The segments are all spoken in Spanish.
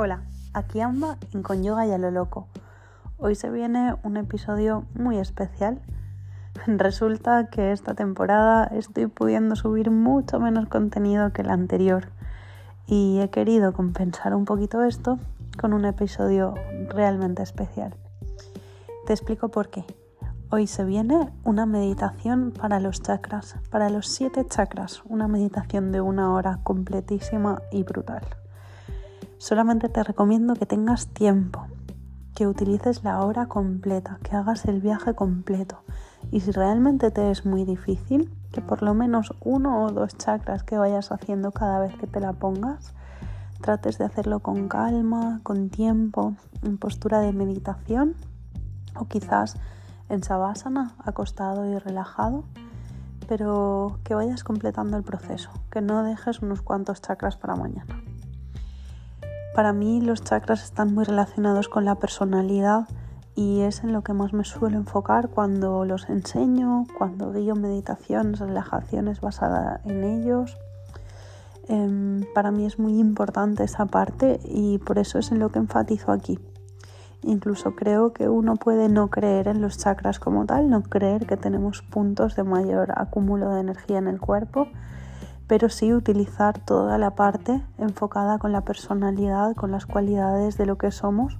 Hola, aquí Amba en Con Yoga y a lo Loco. Hoy se viene un episodio muy especial. Resulta que esta temporada estoy pudiendo subir mucho menos contenido que el anterior y he querido compensar un poquito esto con un episodio realmente especial. Te explico por qué. Hoy se viene una meditación para los chakras, para los siete chakras, una meditación de una hora completísima y brutal. Solamente te recomiendo que tengas tiempo, que utilices la hora completa, que hagas el viaje completo. Y si realmente te es muy difícil, que por lo menos uno o dos chakras que vayas haciendo cada vez que te la pongas, trates de hacerlo con calma, con tiempo, en postura de meditación o quizás en savasana, acostado y relajado, pero que vayas completando el proceso, que no dejes unos cuantos chakras para mañana. Para mí los chakras están muy relacionados con la personalidad y es en lo que más me suelo enfocar cuando los enseño, cuando digo meditaciones, relajaciones basadas en ellos. Em, para mí es muy importante esa parte y por eso es en lo que enfatizo aquí. Incluso creo que uno puede no creer en los chakras como tal, no creer que tenemos puntos de mayor acúmulo de energía en el cuerpo, pero sí utilizar toda la parte enfocada con la personalidad, con las cualidades de lo que somos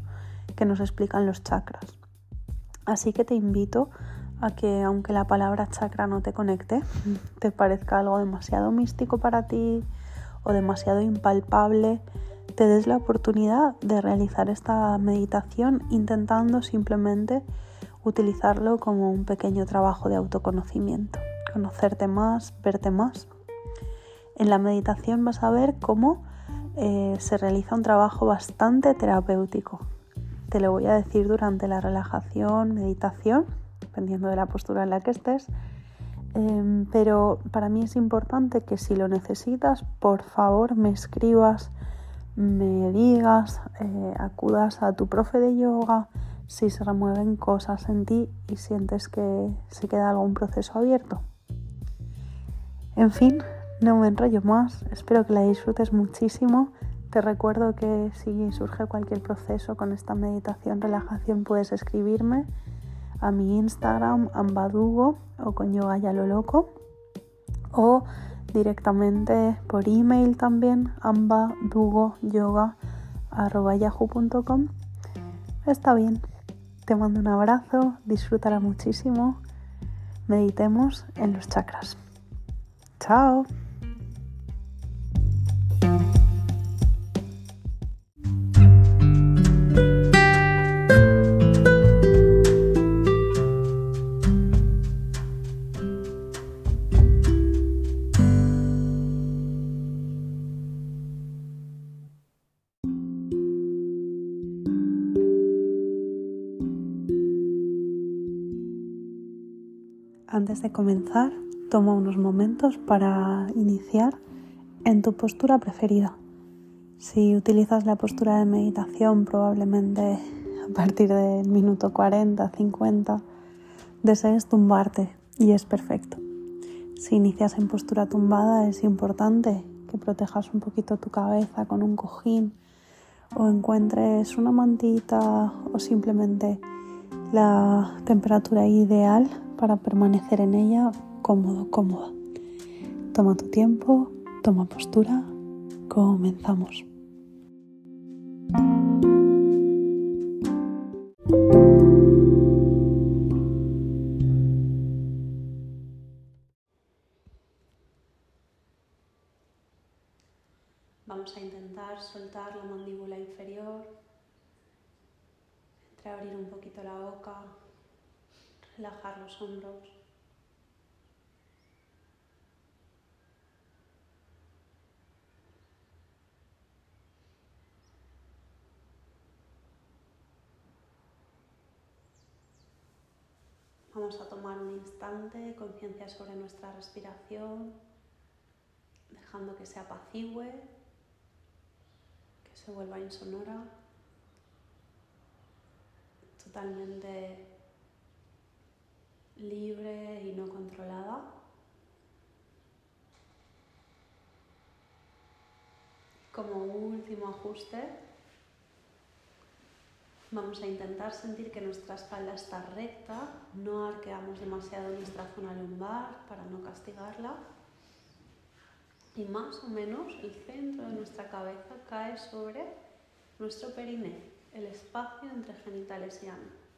que nos explican los chakras. Así que te invito a que aunque la palabra chakra no te conecte, te parezca algo demasiado místico para ti o demasiado impalpable, te des la oportunidad de realizar esta meditación intentando simplemente utilizarlo como un pequeño trabajo de autoconocimiento, conocerte más, verte más en la meditación vas a ver cómo eh, se realiza un trabajo bastante terapéutico. Te lo voy a decir durante la relajación, meditación, dependiendo de la postura en la que estés. Em, pero para mí es importante que si lo necesitas, por favor me escribas, me digas, eh, acudas a tu profe de yoga si se remueven cosas en ti y sientes que se queda algún proceso abierto. En fin, no me enrollo más, espero que la disfrutes muchísimo. Te recuerdo que si surge cualquier proceso con esta meditación, relajación, puedes escribirme a mi Instagram, ambadugo o con yoga ya lo loco, o directamente por email también, ambadugoyoga.yahoo.com. Está bien, te mando un abrazo, disfrútala muchísimo, meditemos en los chakras. Chao. Antes de comenzar, toma unos momentos para iniciar en tu postura preferida. Si utilizas la postura de meditación, probablemente a partir del minuto 40, 50, desees tumbarte y es perfecto. Si inicias en postura tumbada, es importante que protejas un poquito tu cabeza con un cojín o encuentres una mantita o simplemente la temperatura ideal para permanecer en ella cómodo, cómoda. Toma tu tiempo, toma postura, comenzamos. Vamos a intentar soltar la mandíbula inferior, entreabrir un poquito la boca, relajar los hombros. Vamos a tomar un instante, conciencia sobre nuestra respiración, dejando que se apacigüe, que se vuelva insonora, totalmente libre y no controlada. Como último ajuste, Vamos a intentar sentir que nuestra espalda está recta, no arqueamos demasiado nuestra zona lumbar para no castigarla. Y más o menos el centro de nuestra cabeza cae sobre nuestro periné, el espacio entre genitales y ano.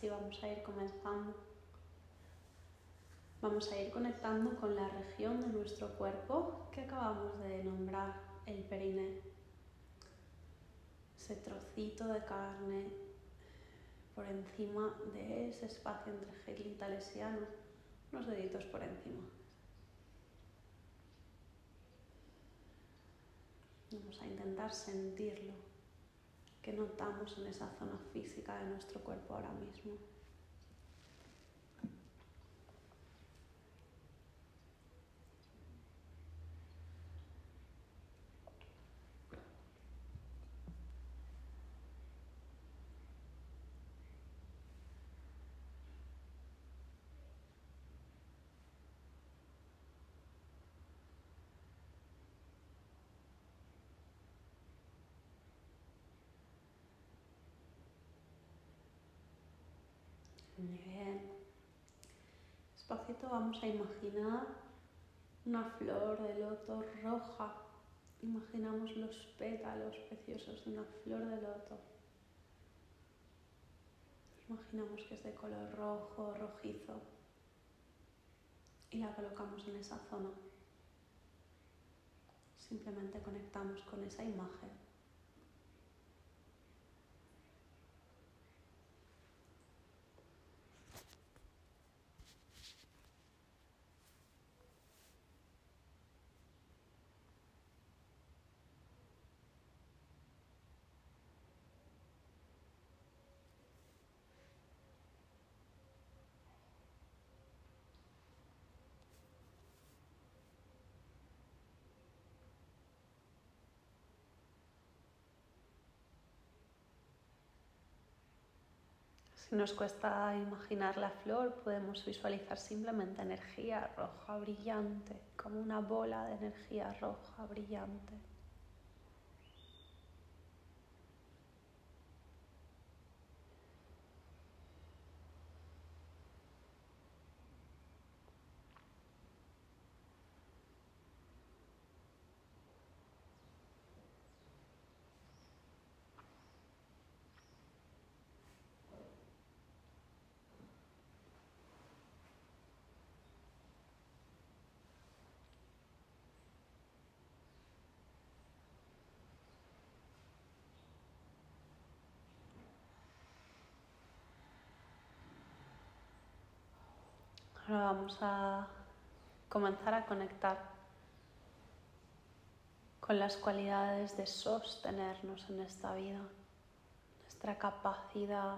así vamos a ir comenzando. Vamos a ir conectando con la región de nuestro cuerpo que acabamos de nombrar, el periné. Ese trocito de carne por encima de ese espacio entre genitales y ano, unos deditos por encima. Vamos a intentar sentirlo que notamos en esa zona física de nuestro cuerpo ahora mismo. Muy bien. Despacito vamos a imaginar una flor de loto roja. Imaginamos los pétalos preciosos de una flor de loto. Imaginamos que es de color rojo, rojizo. Y la colocamos en esa zona. Simplemente conectamos con esa imagen. Si nos cuesta imaginar la flor, podemos visualizar simplemente energía roja brillante, como una bola de energía roja brillante. Ahora vamos a comenzar a conectar con las cualidades de sostenernos en esta vida, nuestra capacidad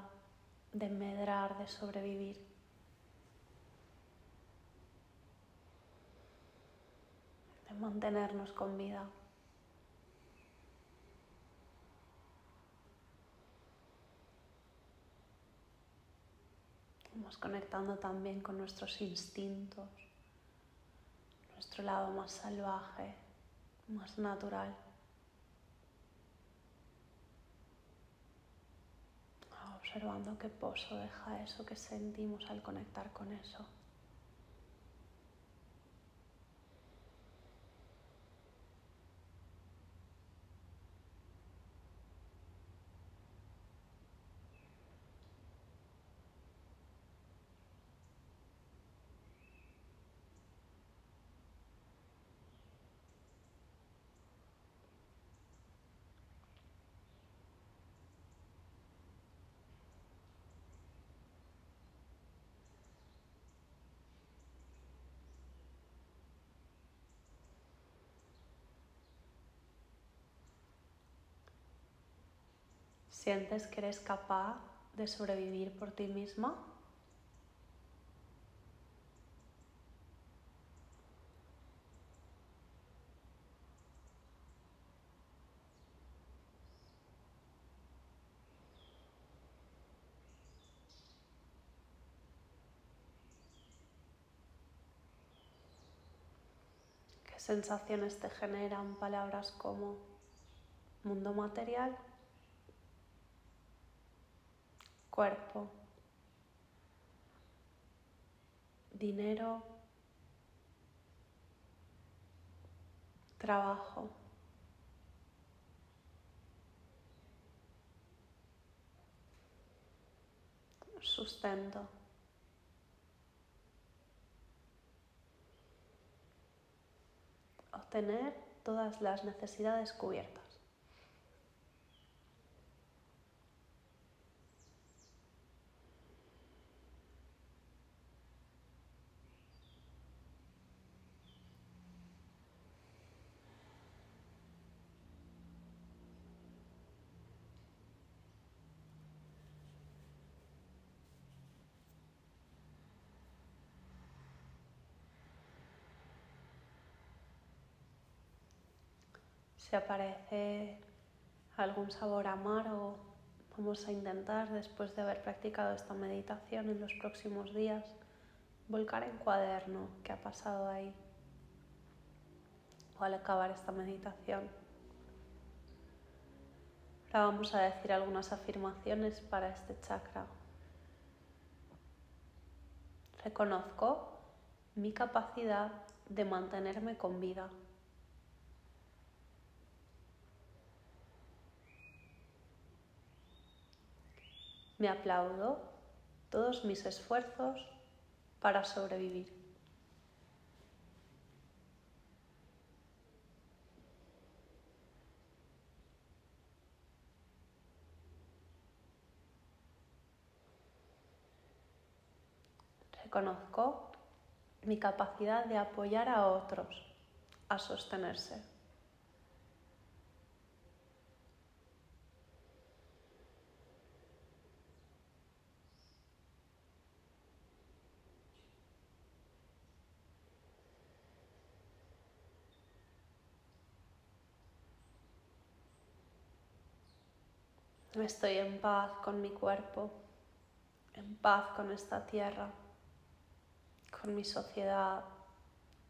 de medrar, de sobrevivir. de mantenernos con vida. Vamos conectando también con nuestros instintos, nuestro lado más salvaje, más natural. Observando qué pozo deja eso que sentimos al conectar con eso. ¿Sientes que eres capaz de sobrevivir por ti misma? ¿Qué sensaciones te generan palabras como mundo material? Cuerpo, dinero, trabajo. sustento. Obtener todas las necesidades cubiertas. Si aparece algún sabor amargo, vamos a intentar, después de haber practicado esta meditación en los próximos días, volcar en cuaderno qué ha pasado ahí. O al acabar esta meditación. Ahora vamos a decir algunas afirmaciones para este chakra. Reconozco mi capacidad de mantenerme con vida. Me aplaudo todos mis esfuerzos para sobrevivir. Reconozco mi capacidad de apoyar a otros a sostenerse. Estoy en paz con mi cuerpo, en paz con esta tierra, con mi sociedad,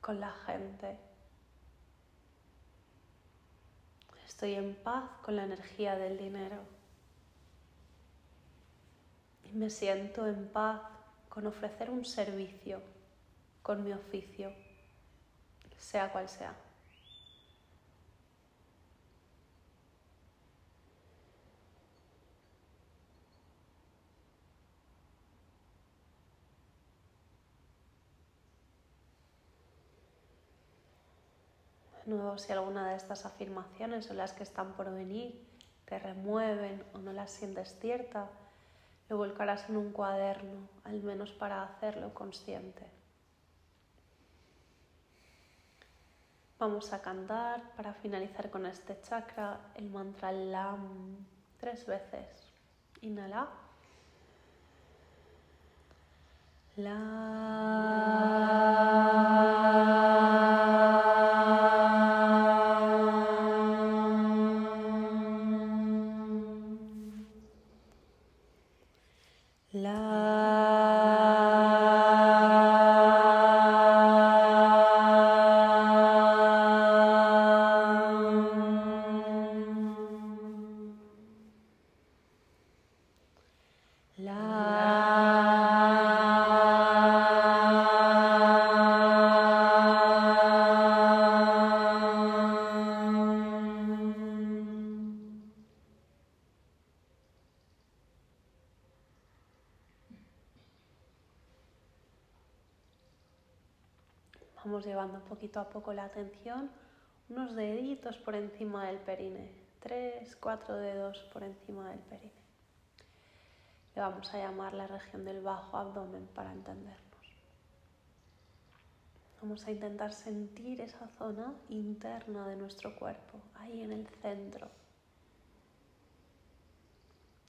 con la gente. Estoy en paz con la energía del dinero. Y me siento en paz con ofrecer un servicio con mi oficio, sea cual sea. Si alguna de estas afirmaciones o las que están por venir te remueven o no las sientes cierta, lo volcarás en un cuaderno, al menos para hacerlo consciente. Vamos a cantar para finalizar con este chakra el mantra LAM tres veces. Inhala. Vamos poquito a poco la atención, unos deditos por encima del perine, tres, cuatro dedos por encima del perine. Le vamos a llamar la región del bajo abdomen para entendernos. Vamos a intentar sentir esa zona interna de nuestro cuerpo, ahí en el centro.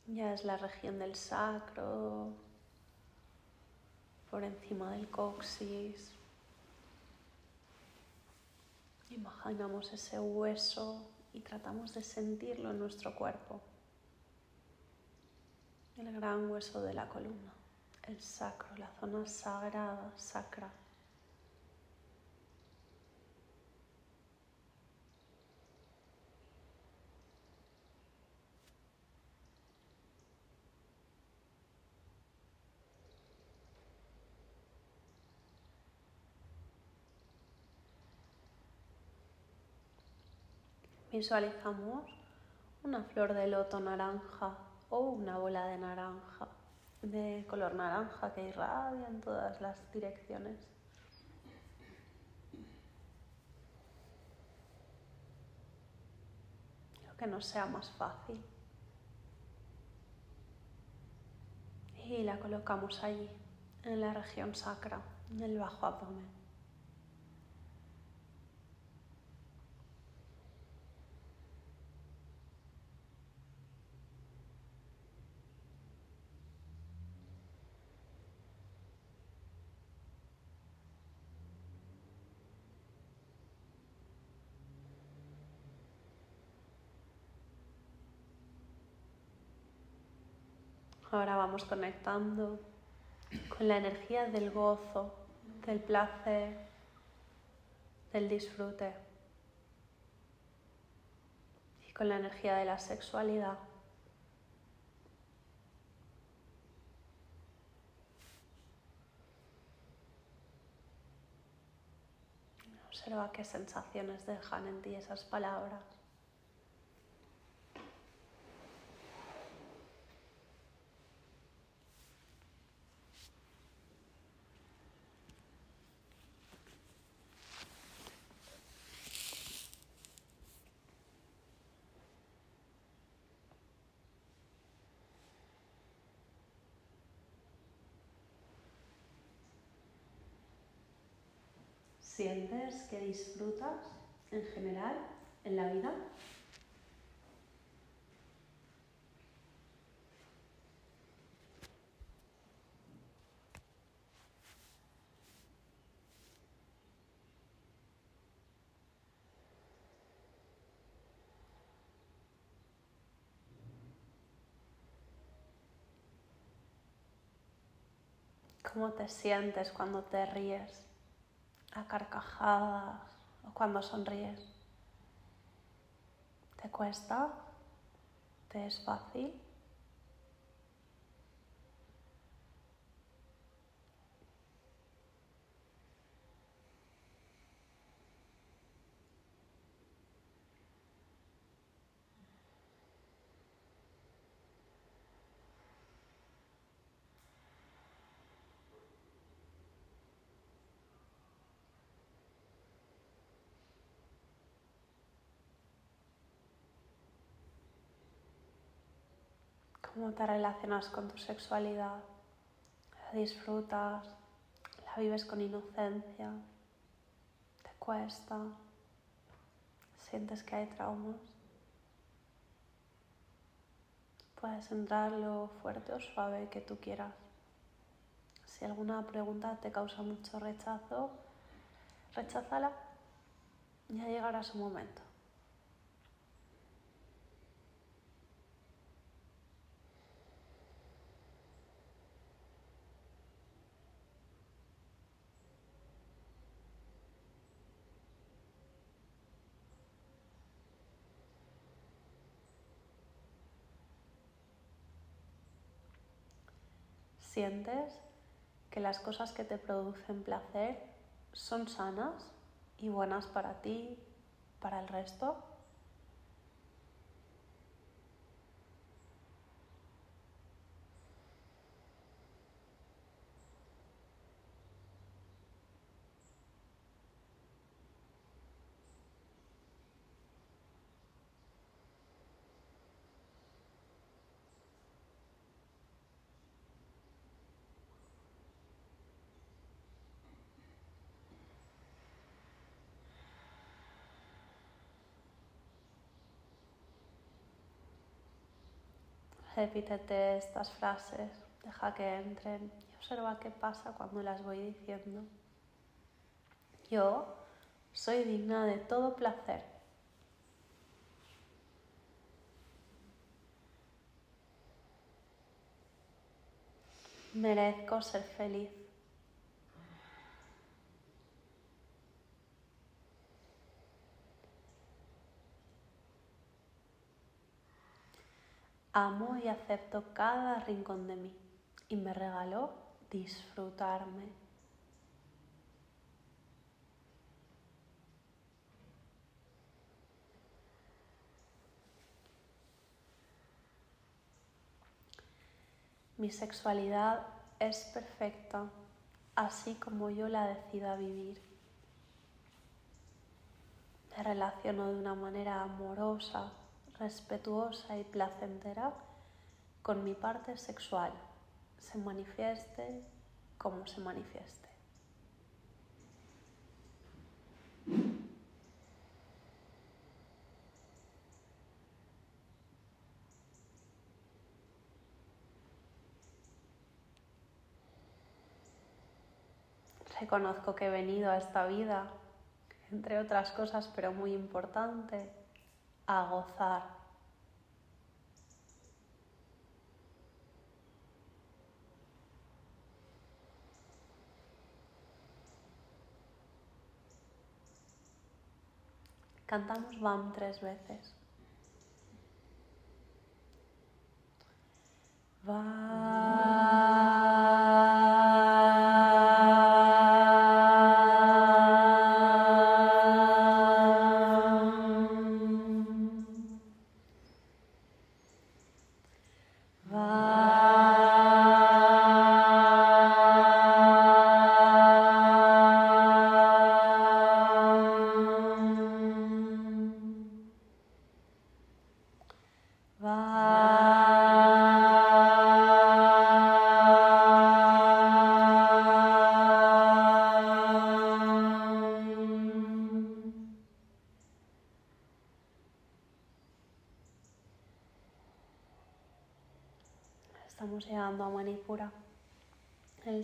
Ya es la región del sacro, por encima del coxis, Imaginamos ese hueso y tratamos de sentirlo en nuestro cuerpo. El gran hueso de la columna, el sacro, la zona sagrada, sacra. Visualizamos una flor de loto naranja o una bola de naranja, de color naranja que irradia en todas las direcciones. Lo que nos sea más fácil. Y la colocamos allí, en la región sacra, en el bajo abdomen. Ahora vamos conectando con la energía del gozo, del placer, del disfrute y con la energía de la sexualidad. Observa qué sensaciones dejan en ti esas palabras. ¿Sientes que disfrutas en general en la vida? ¿Cómo te sientes cuando te ríes? A carcajadas o cuando sonríes. ¿Te cuesta? ¿Te es fácil? Cómo te relacionas con tu sexualidad, la disfrutas, la vives con inocencia, te cuesta, sientes que hay traumas. Puedes entrar lo fuerte o suave que tú quieras. Si alguna pregunta te causa mucho rechazo, recházala. Ya llegará su momento. Sientes que las cosas que te producen placer son sanas y buenas para ti, para el resto. Repítete estas frases, deja que entren y observa qué pasa cuando las voy diciendo. Yo soy digna de todo placer. Merezco ser feliz. Amo y acepto cada rincón de mí y me regaló disfrutarme. Mi sexualidad es perfecta, así como yo la decida vivir. Me relaciono de una manera amorosa respetuosa y placentera con mi parte sexual, se manifieste como se manifieste. Reconozco que he venido a esta vida, entre otras cosas, pero muy importante, a gozar. Cantamos BAM tres veces.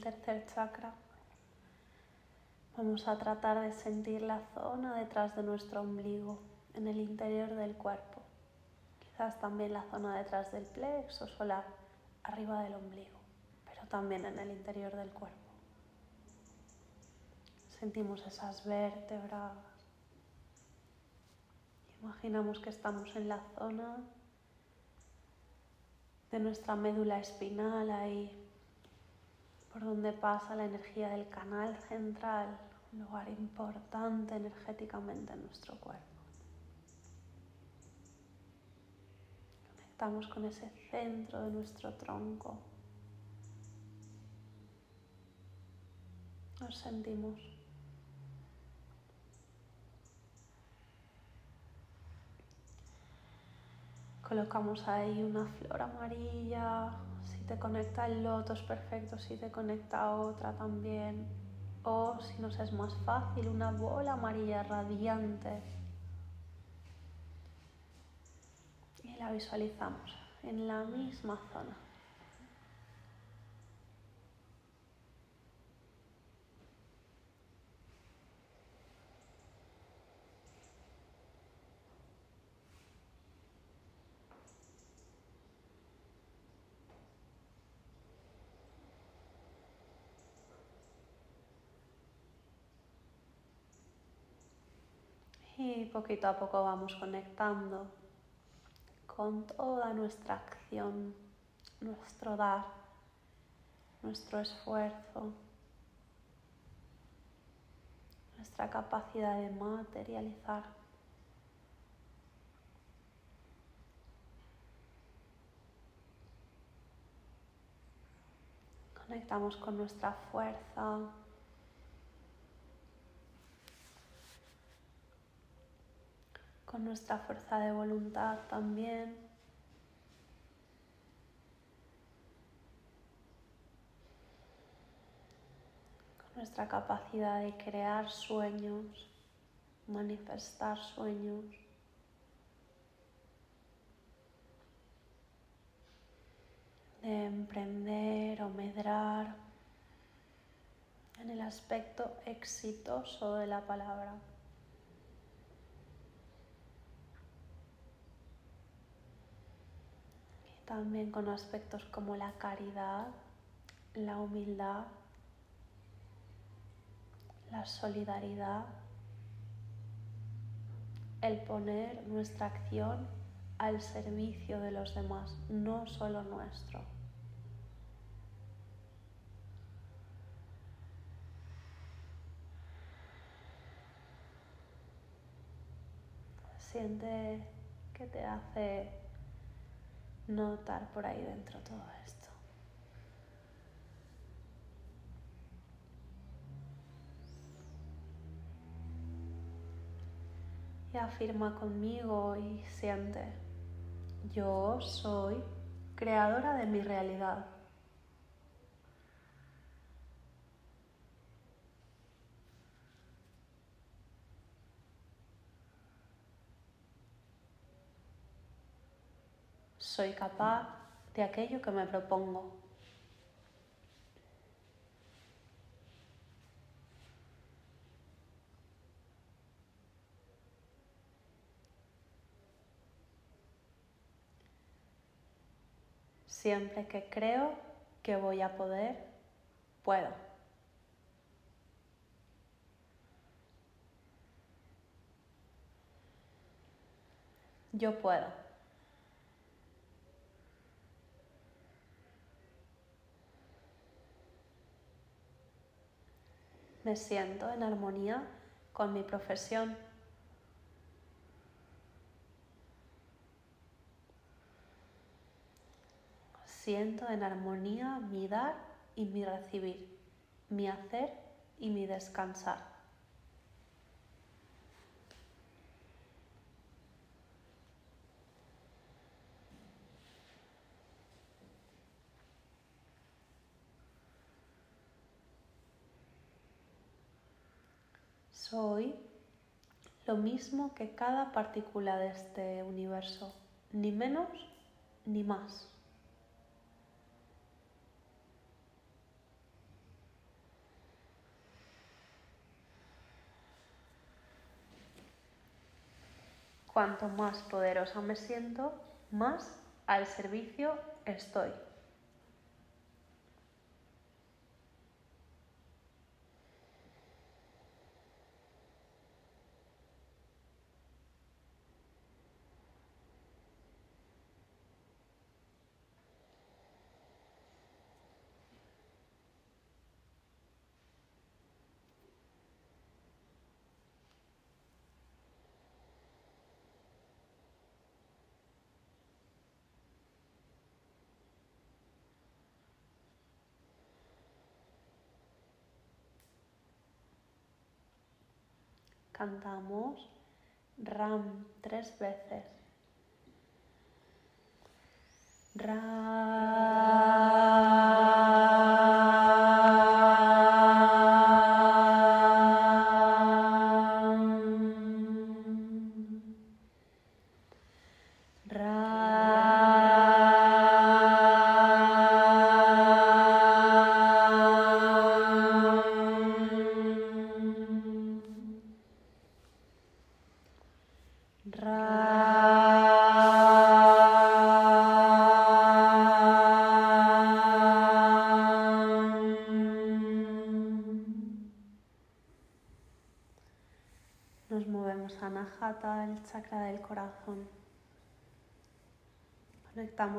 Tercer chakra. Vamos a tratar de sentir la zona detrás de nuestro ombligo, en el interior del cuerpo. Quizás también la zona detrás del plexo solar, arriba del ombligo, pero también en el interior del cuerpo. Sentimos esas vértebras. Imaginamos que estamos en la zona de nuestra médula espinal, ahí por donde pasa la energía del canal central, un lugar importante energéticamente en nuestro cuerpo. Conectamos con ese centro de nuestro tronco. Nos sentimos Colocamos ahí una flor amarilla. Te conecta el loto es perfecto, si te conecta otra también. O si nos es más fácil, una bola amarilla radiante. Y la visualizamos en la misma zona. Y poquito a poco vamos conectando con toda nuestra acción, nuestro dar, nuestro esfuerzo, nuestra capacidad de materializar. Conectamos con nuestra fuerza, con nuestra fuerza de voluntad también. Con nuestra capacidad de crear sueños, manifestar sueños. de emprender o medrar en el aspecto exitoso de la palabra. También con aspectos como la caridad, la humildad, la solidaridad, el poner nuestra acción al servicio de los demás, no solo nuestro. Siente que te hace notar por ahí dentro todo esto. Y afirma conmigo y siente, yo soy creadora de mi realidad. Soy capaz de aquello que me propongo. Siempre que creo que voy a poder, puedo. Yo puedo. Me siento en armonía con mi profesión. Siento en armonía mi dar y mi recibir, mi hacer y mi descansar. Soy lo mismo que cada partícula de este universo, ni menos ni más. Cuanto más poderosa me siento, más al servicio estoy. Cantamos Ram tres veces. Ram.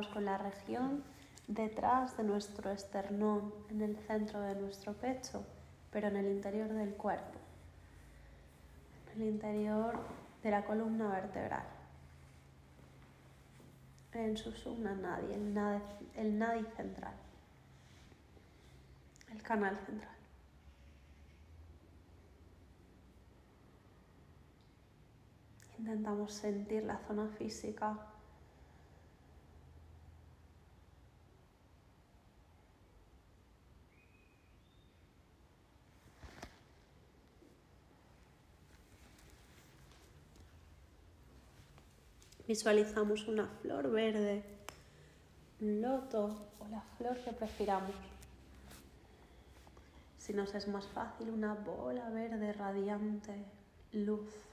Con la región detrás de nuestro esternón, en el centro de nuestro pecho, pero en el interior del cuerpo, en el interior de la columna vertebral, en su sumna nadi, el el nadi central, el canal central. Intentamos sentir la zona física. Visualizamos una flor verde, un loto o la flor que prefiramos. Si nos es más fácil, una bola verde radiante, luz.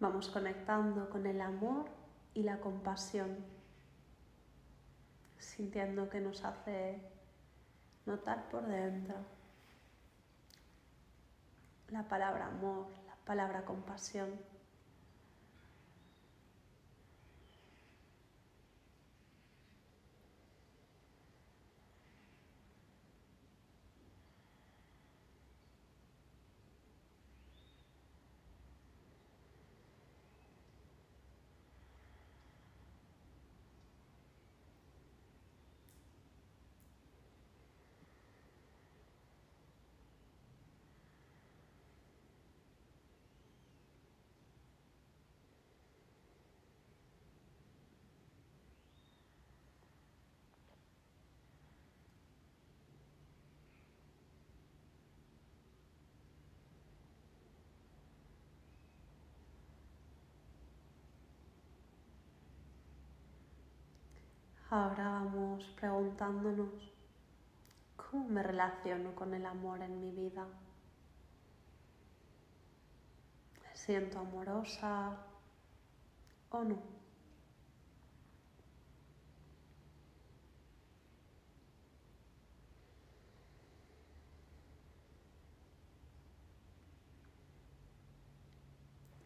Vamos conectando con el amor y la compasión, sintiendo que nos hace notar por dentro la palabra amor, la palabra compasión. Ahora vamos preguntándonos cómo me relaciono con el amor en mi vida. ¿Me siento amorosa o no?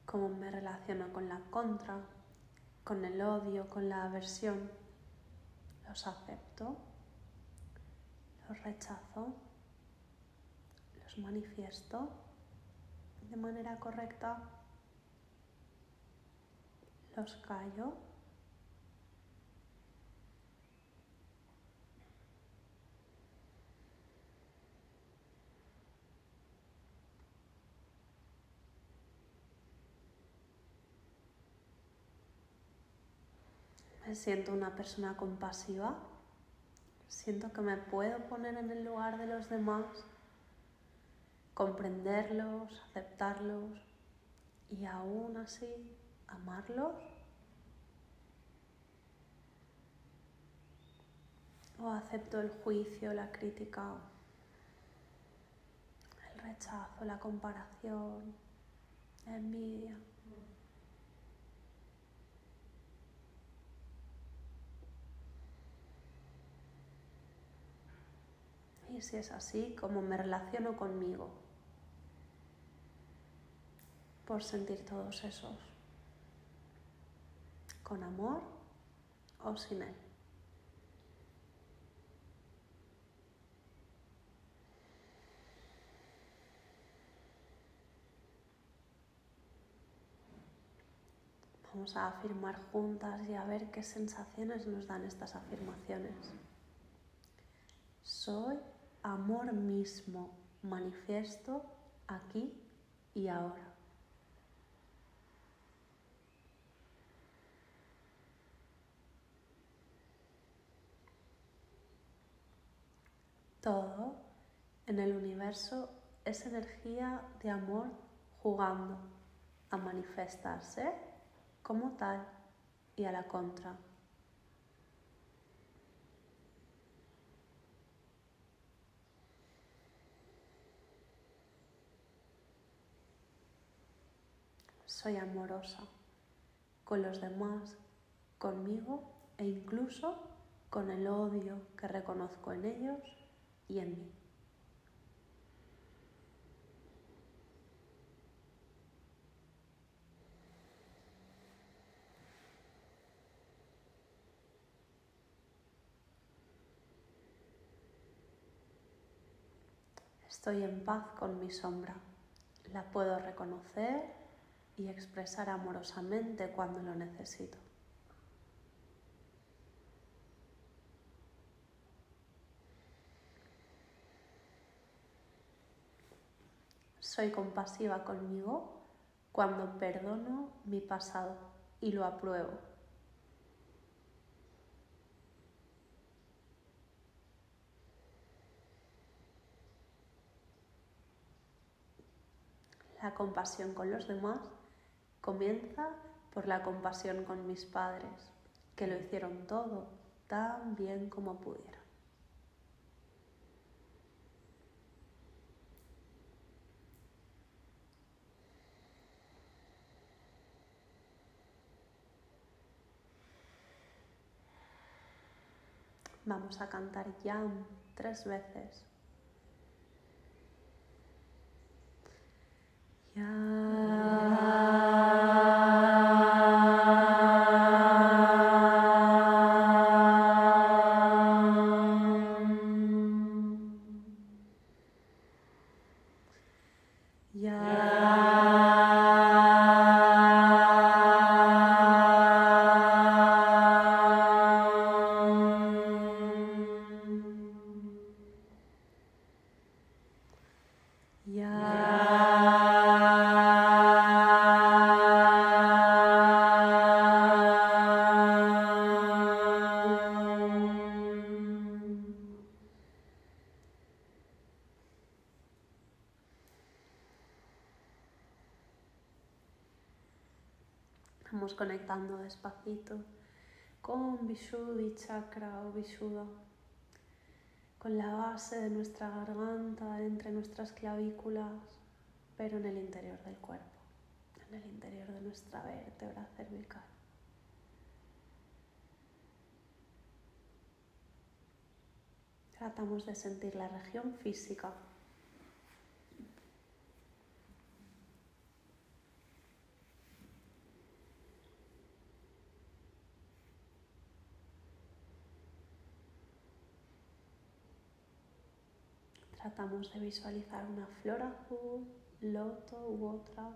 ¿Cómo me relaciono con la contra, con el odio, con la aversión? Los acepto, los rechazo, los manifiesto de manera correcta, los callo. Siento una persona compasiva. Siento que me puedo poner en el lugar de los demás, comprenderlos, aceptarlos y aún así amarlos. O acepto el juicio, la crítica, el rechazo, la comparación, la envidia. Y si es así, cómo me relaciono conmigo por sentir todos esos, con amor o sin él. Vamos a afirmar juntas y a ver qué sensaciones nos dan estas afirmaciones. Soy amor mismo manifiesto aquí y ahora. Todo en el universo es energía de amor jugando a manifestarse como tal y a la contra. Soy amorosa con los demás, conmigo e incluso con el odio que reconozco en ellos y en mí. Estoy en paz con mi sombra. La puedo reconocer y expresar amorosamente cuando lo necesito. Soy compasiva conmigo cuando perdono mi pasado y lo apruebo. La compasión con los demás Comienza por la compasión con mis padres, que lo hicieron todo tan bien como pudieron. Vamos a cantar Yam tres veces. Conectando despacito con Vishuddhi Chakra o Vishuddha, con la base de nuestra garganta, entre nuestras clavículas, pero en el interior del cuerpo, en el interior de nuestra vértebra cervical. Tratamos de sentir la región física Tratamos de visualizar una flor azul, loto u otra,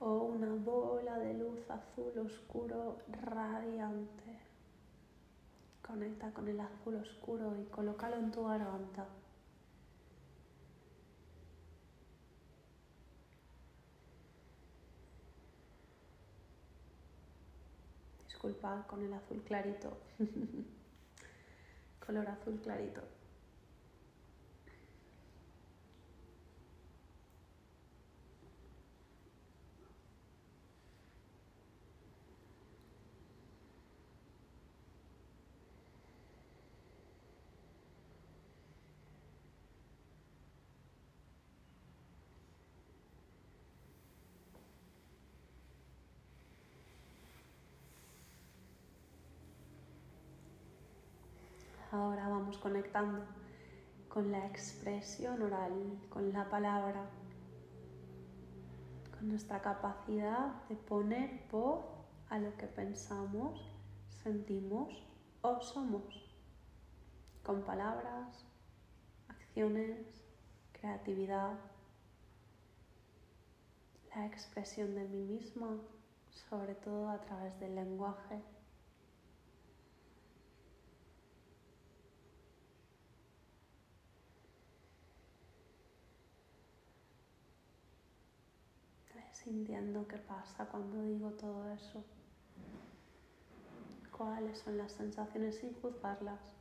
o una bola de luz azul oscuro radiante. Conecta con el azul oscuro y colócalo en tu garganta. Disculpad con el azul clarito. Color azul clarito. Ahora vamos conectando con la expresión oral, con la palabra, con nuestra capacidad de poner voz a lo que pensamos, sentimos o somos, con palabras, acciones, creatividad, la expresión de mí misma, sobre todo a través del lenguaje. Sintiendo qué pasa cuando digo todo eso. Cuáles son las sensaciones sin juzgarlas.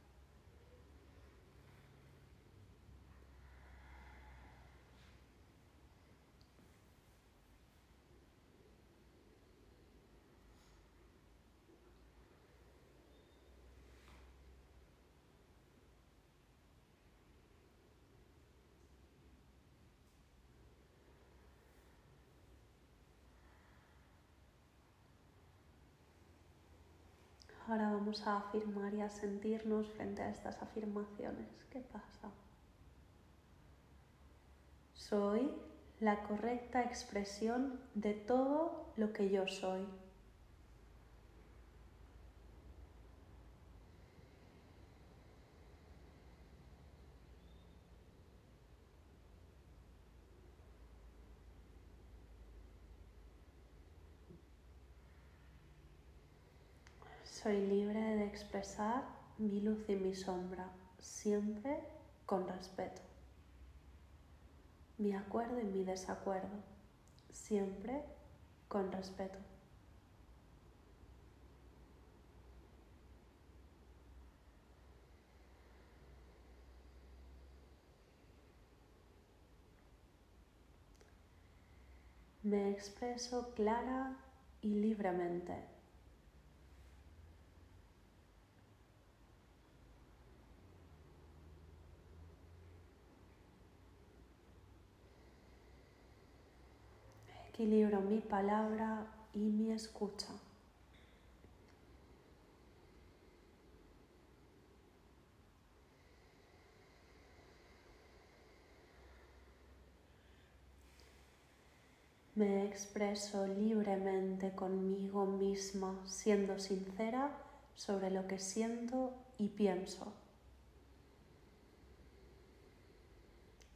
Ahora vamos a afirmar y a sentirnos frente a estas afirmaciones. ¿Qué pasa? Soy la correcta expresión de todo lo que yo soy. Soy libre de expresar mi luz y mi sombra, siempre con respeto. Mi acuerdo y mi desacuerdo, siempre con respeto. Me expreso clara y libremente equilibro mi palabra y mi escucha. Me expreso libremente conmigo misma, siendo sincera sobre lo que siento y pienso.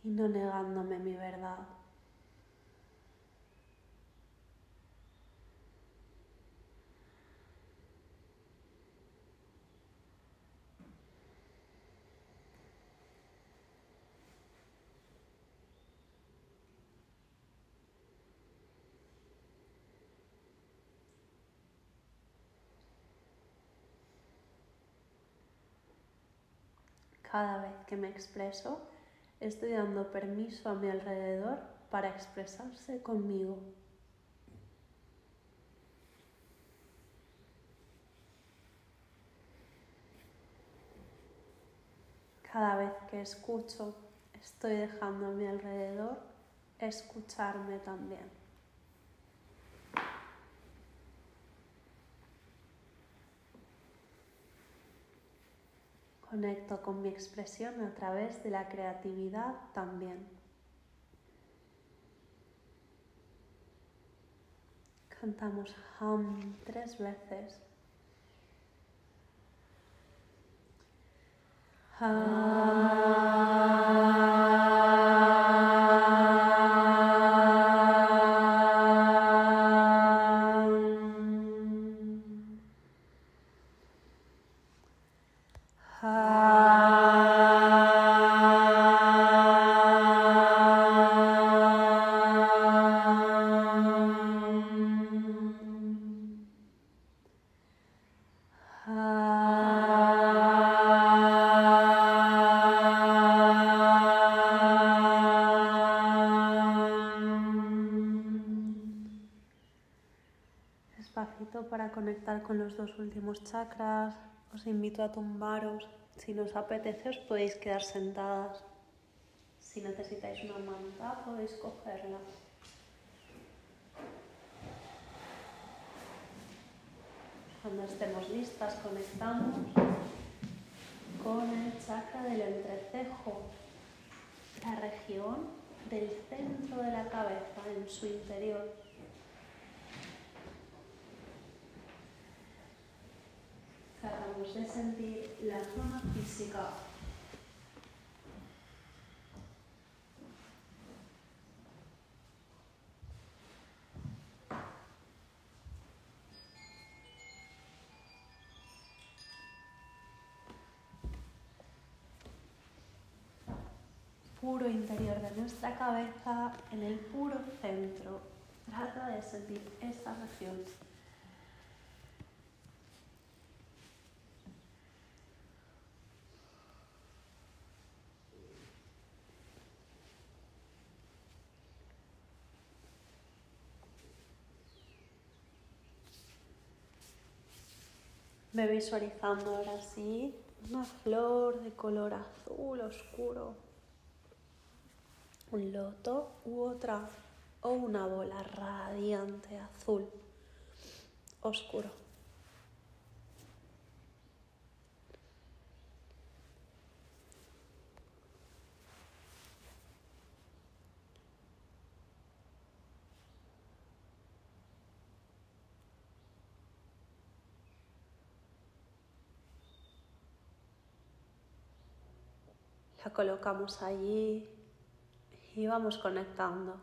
Y no negándome mi verdad. Cada vez que me expreso, estoy dando permiso a mi alrededor para expresarse conmigo. Cada vez que escucho, estoy dejando a mi alrededor escucharme también. Conecto con mi expresión a través de la creatividad también. Cantamos hum tres veces. Dos últimos chakras. Os invito a tumbaros. Si nos apetece os podéis quedar sentadas. Si necesitáis una manta podéis cogerla. Cuando estemos listas conectamos con el chakra del entrecejo, la región del centro de la cabeza en su interior. De sentir la zona física. puro interior de nuestra cabeza, en el puro centro. Trata de sentir esta región. Ve visualizando ahora sí una flor de color azul oscuro, un loto u otra o una bola radiante azul oscuro. Colocamos allí y vamos conectando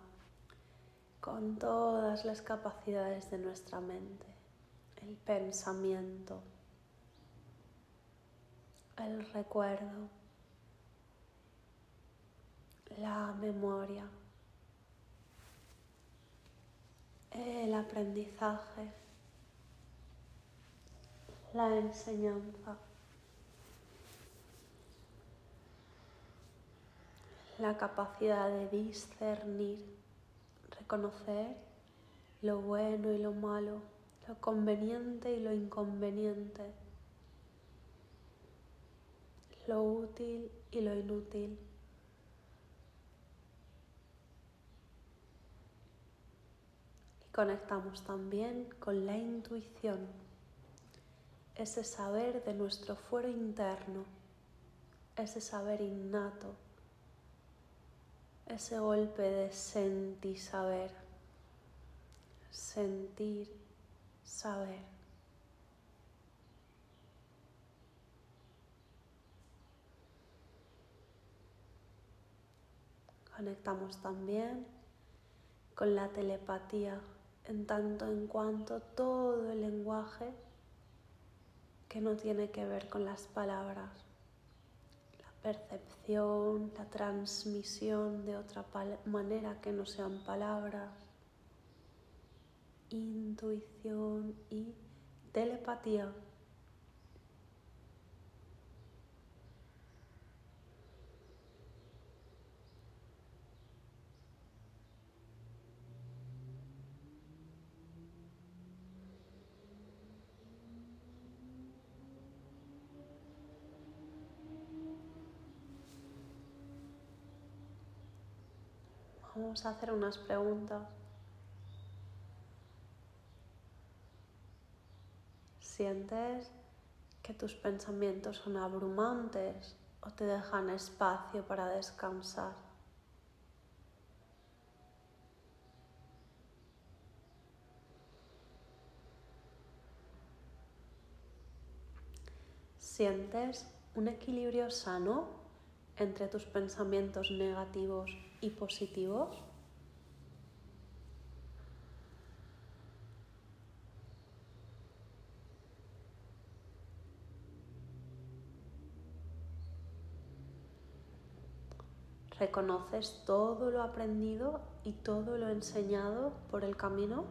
con todas las capacidades de nuestra mente, el pensamiento, el recuerdo, la memoria, el aprendizaje, la enseñanza. La capacidad de discernir, reconocer lo bueno y lo malo, lo conveniente y lo inconveniente, lo útil y lo inútil. Y conectamos también con la intuición, ese saber de nuestro fuero interno, ese saber innato ese golpe de sentir saber sentir, saber. Conectamos también con la telepatía en tanto en cuanto todo el lenguaje que no tiene que ver con las palabras, la percepción, la transmisión de otra manera que no sean palabras, intuición y telepatía. Vamos a hacer unas preguntas. ¿Sientes que tus pensamientos son abrumantes o te dejan espacio para descansar? ¿Sientes un equilibrio sano entre tus pensamientos negativos y positivos. ¿Reconoces todo lo aprendido y todo lo enseñado por el camino?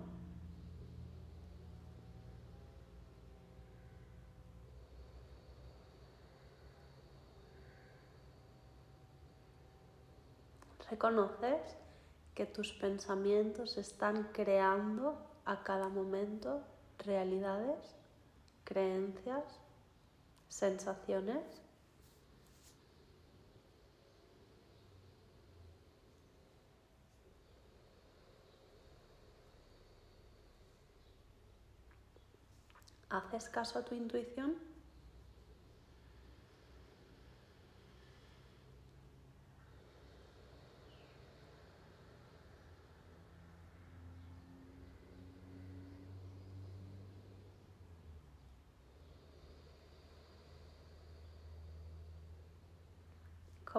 Reconoces que tus pensamientos están creando a cada momento realidades, creencias, sensaciones. ¿Haces caso a tu intuición?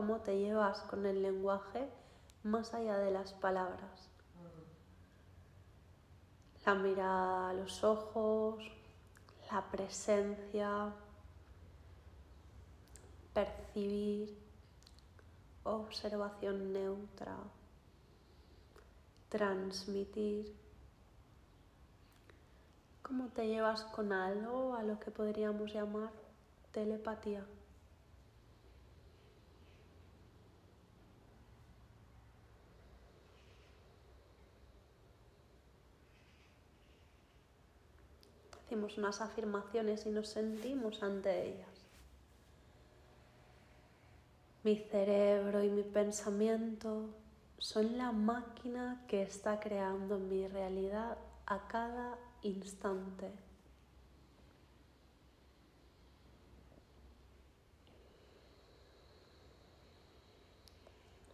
Cómo te llevas con el lenguaje más allá de las palabras. La mirada los ojos, la presencia, percibir, observación neutra, transmitir. ¿Cómo te llevas con algo a lo que podríamos llamar telepatía? Hacemos unas afirmaciones y nos sentimos ante ellas. Mi cerebro y mi pensamiento son la máquina que está creando mi realidad a cada instante.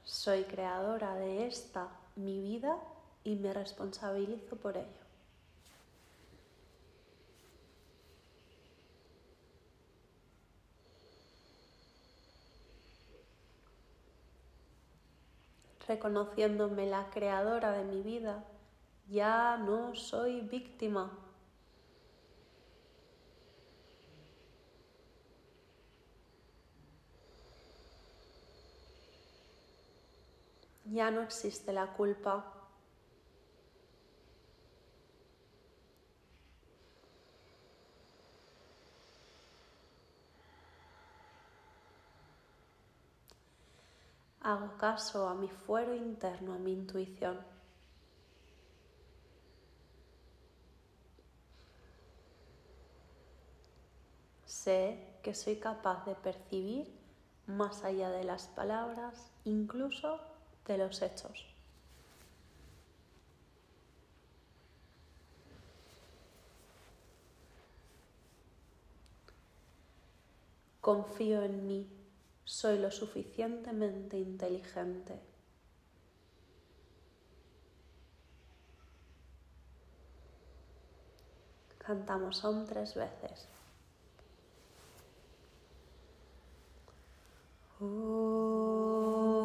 Soy creadora de esta, mi vida, y me responsabilizo por ello. Reconociéndome la creadora de mi vida, ya no soy víctima. Ya no existe la culpa. Hago caso a mi fuero interno, a mi intuición. Sé que soy capaz de percibir más allá de las palabras, incluso de los hechos. Confío en mí soy lo suficientemente inteligente. Cantamos son tres veces. Oh.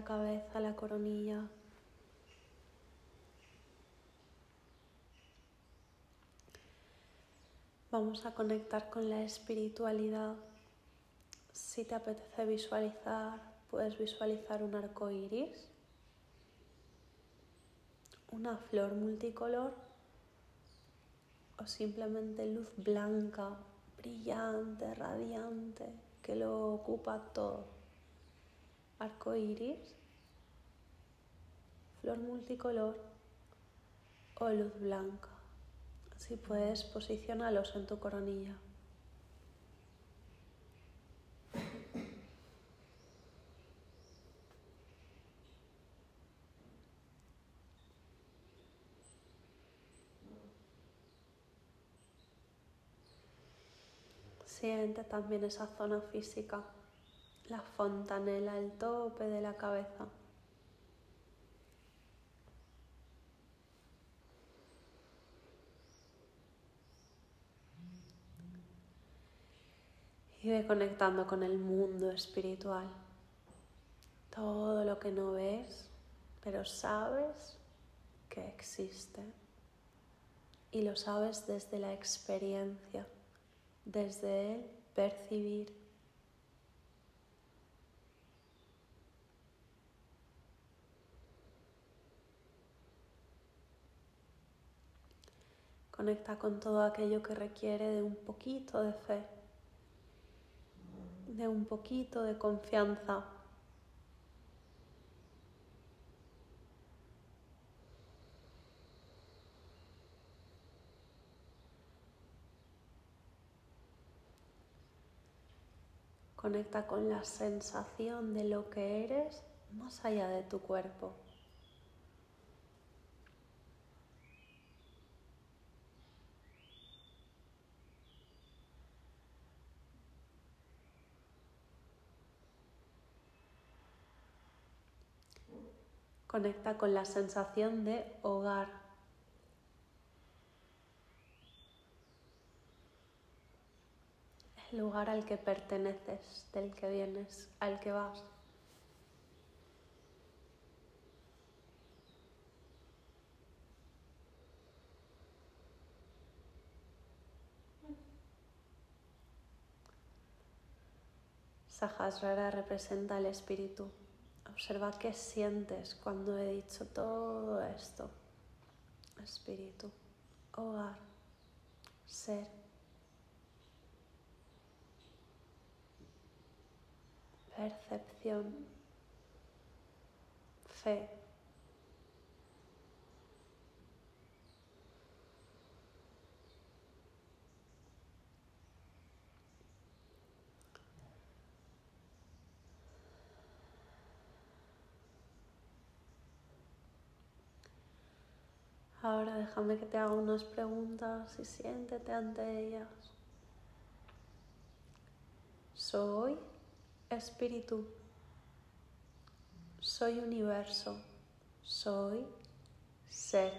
Nuestra cabeza, la coronilla. Vamos a conectar con la espiritualidad. Si te apetece visualizar, puedes visualizar un arco iris, una flor multicolor o simplemente luz blanca, brillante, radiante que lo ocupa todo. Arco iris, flor multicolor o luz blanca. Así puedes posicionarlos en tu coronilla. Siente también esa zona física, la fontanela, el tope de la cabeza. Y ve conectando con el mundo espiritual. Todo lo que no ves, pero sabes que existe. Y lo sabes desde la experiencia desde el percibir. Conecta con todo aquello que requiere de un poquito de fe, de un poquito de confianza Conecta con la sensación de lo que eres más allá de tu cuerpo. Conecta con la sensación de hogar. lugar al que perteneces, del que vienes, al que vas. Sahasrara representa al espíritu. Observa qué sientes cuando he dicho todo esto. Espíritu, hogar, ser. percepción, fe. Ahora déjame que te haga unas preguntas y siéntete ante ellas. Soy espíritu, soy universo, soy ser.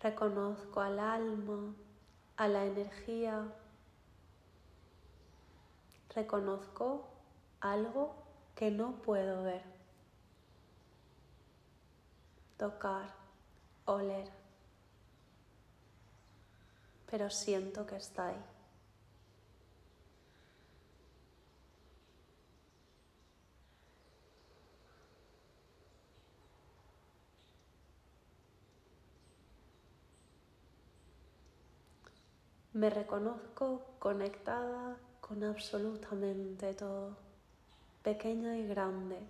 Reconozco al alma, a la energía. Reconozco algo que no puedo ver tocar, oler, pero siento que está ahí. Me reconozco conectada con absolutamente todo, pequeña y grande,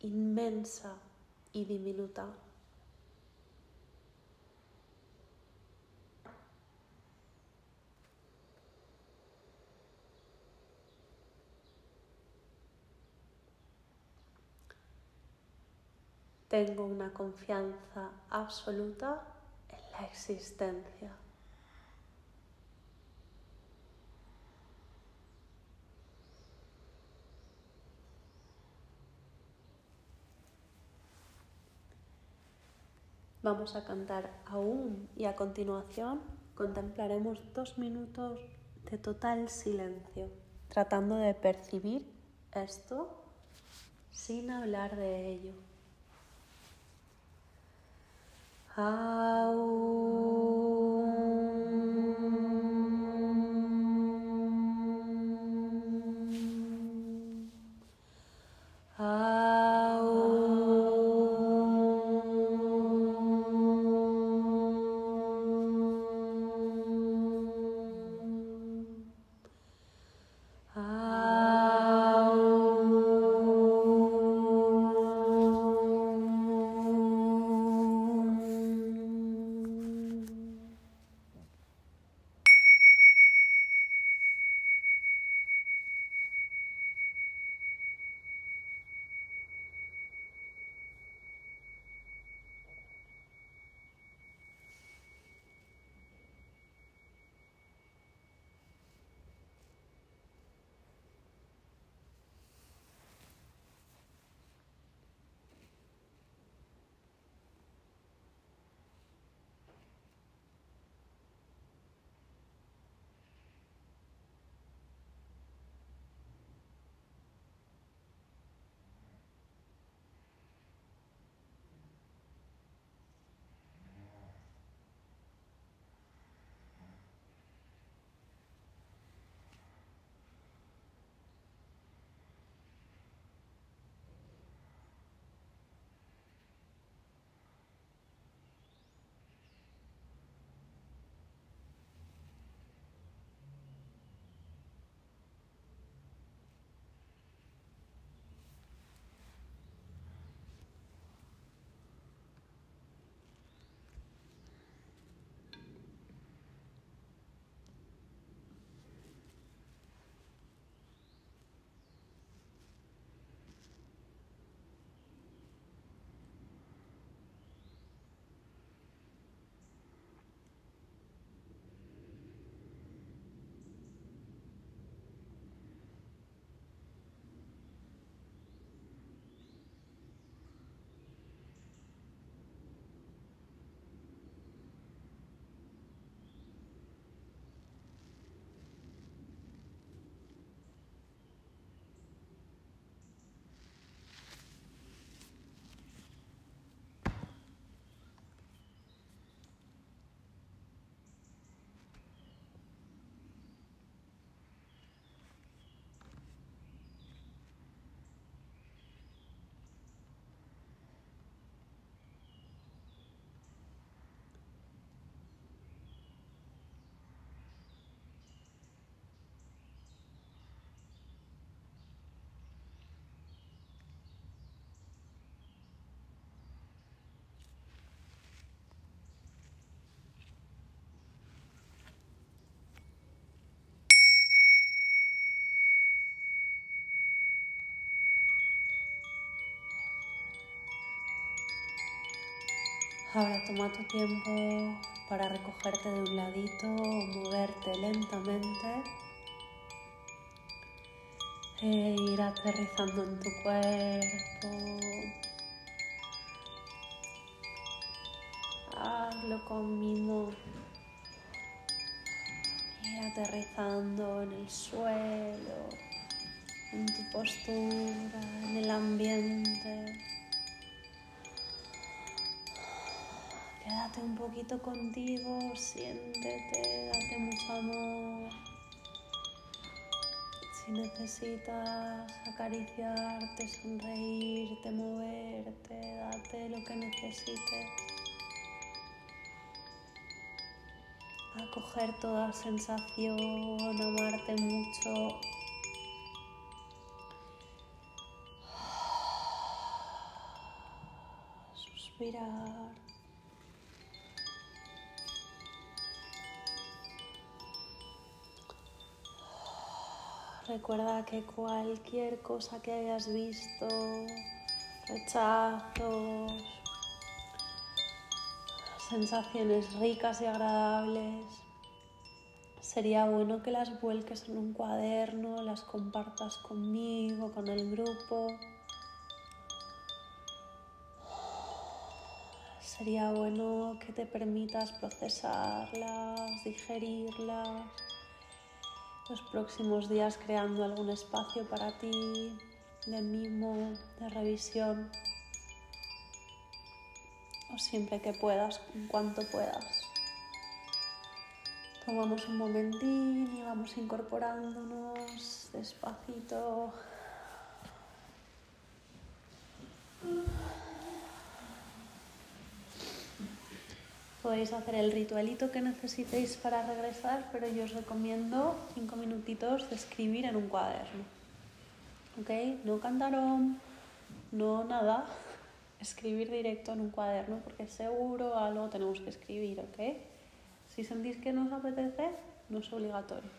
inmensa y diminuta. Tengo una confianza absoluta en la existencia. Vamos a cantar aún y a continuación contemplaremos dos minutos de total silencio, tratando de percibir esto sin hablar de ello. Ahora toma tu tiempo para recogerte de un ladito o moverte lentamente e ir aterrizando en tu cuerpo. Hazlo conmigo. Ir aterrizando en el suelo, en tu postura, en el ambiente. Quédate un poquito contigo, siéntete, date mucho amor. Si necesitas acariciarte, sonreírte, moverte, date lo que necesites. acoger toda sensación, amarte mucho. Suspirar. Recuerda que cualquier cosa que hayas visto, rechazos, sensaciones ricas y agradables, sería bueno que las vuelques en un cuaderno, las compartas conmigo, con el grupo. Sería bueno que te permitas procesarlas, digerirlas los próximos días creando algún espacio para ti de mimo, de revisión o siempre que puedas, en cuanto puedas. Tomamos un momentín y vamos incorporándonos despacito. Podéis hacer el ritualito que necesitéis para regresar, pero yo os recomiendo cinco minutitos de escribir en un cuaderno. ¿Ok? No cantarón, no nada. Escribir directo en un cuaderno porque seguro algo tenemos que escribir, ¿ok? Si sentís que no os apetece, no es obligatorio.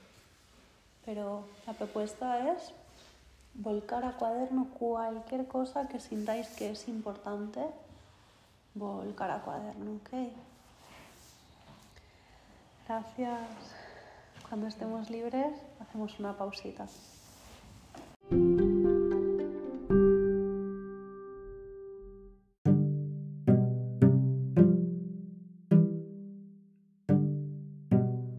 Pero la propuesta es volcar a cuaderno cualquier cosa que sintáis que es importante volcar a cuaderno, ¿ok? Gracias. Cuando estemos libres, hacemos una pausita.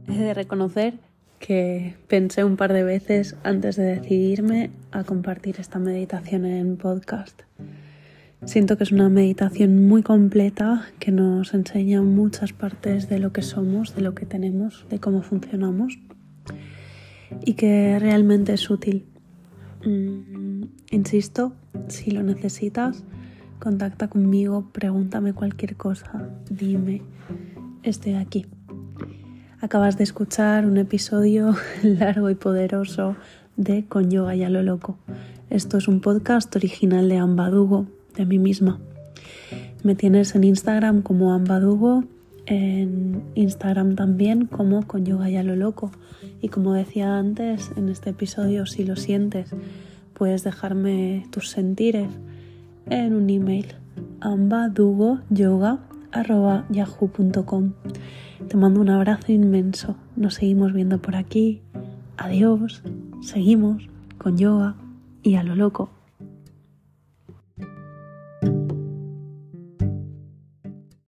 He de reconocer que pensé un par de veces antes de decidirme a compartir esta meditación en podcast. Siento que es una meditación muy completa que nos enseña muchas partes de lo que somos, de lo que tenemos, de cómo funcionamos y que realmente es útil. Mm, insisto, si lo necesitas, contacta conmigo, pregúntame cualquier cosa, dime, estoy aquí. Acabas de escuchar un episodio largo y poderoso de Con Yoga y a lo Loco. Esto es un podcast original de Ambadugo de mí misma. Me tienes en Instagram como Ambadugo, en Instagram también como con yoga y a lo loco. Y como decía antes en este episodio, si lo sientes, puedes dejarme tus sentires en un email ambadugoyoga.yahoo.com. Te mando un abrazo inmenso. Nos seguimos viendo por aquí. Adiós. Seguimos con yoga y a lo loco.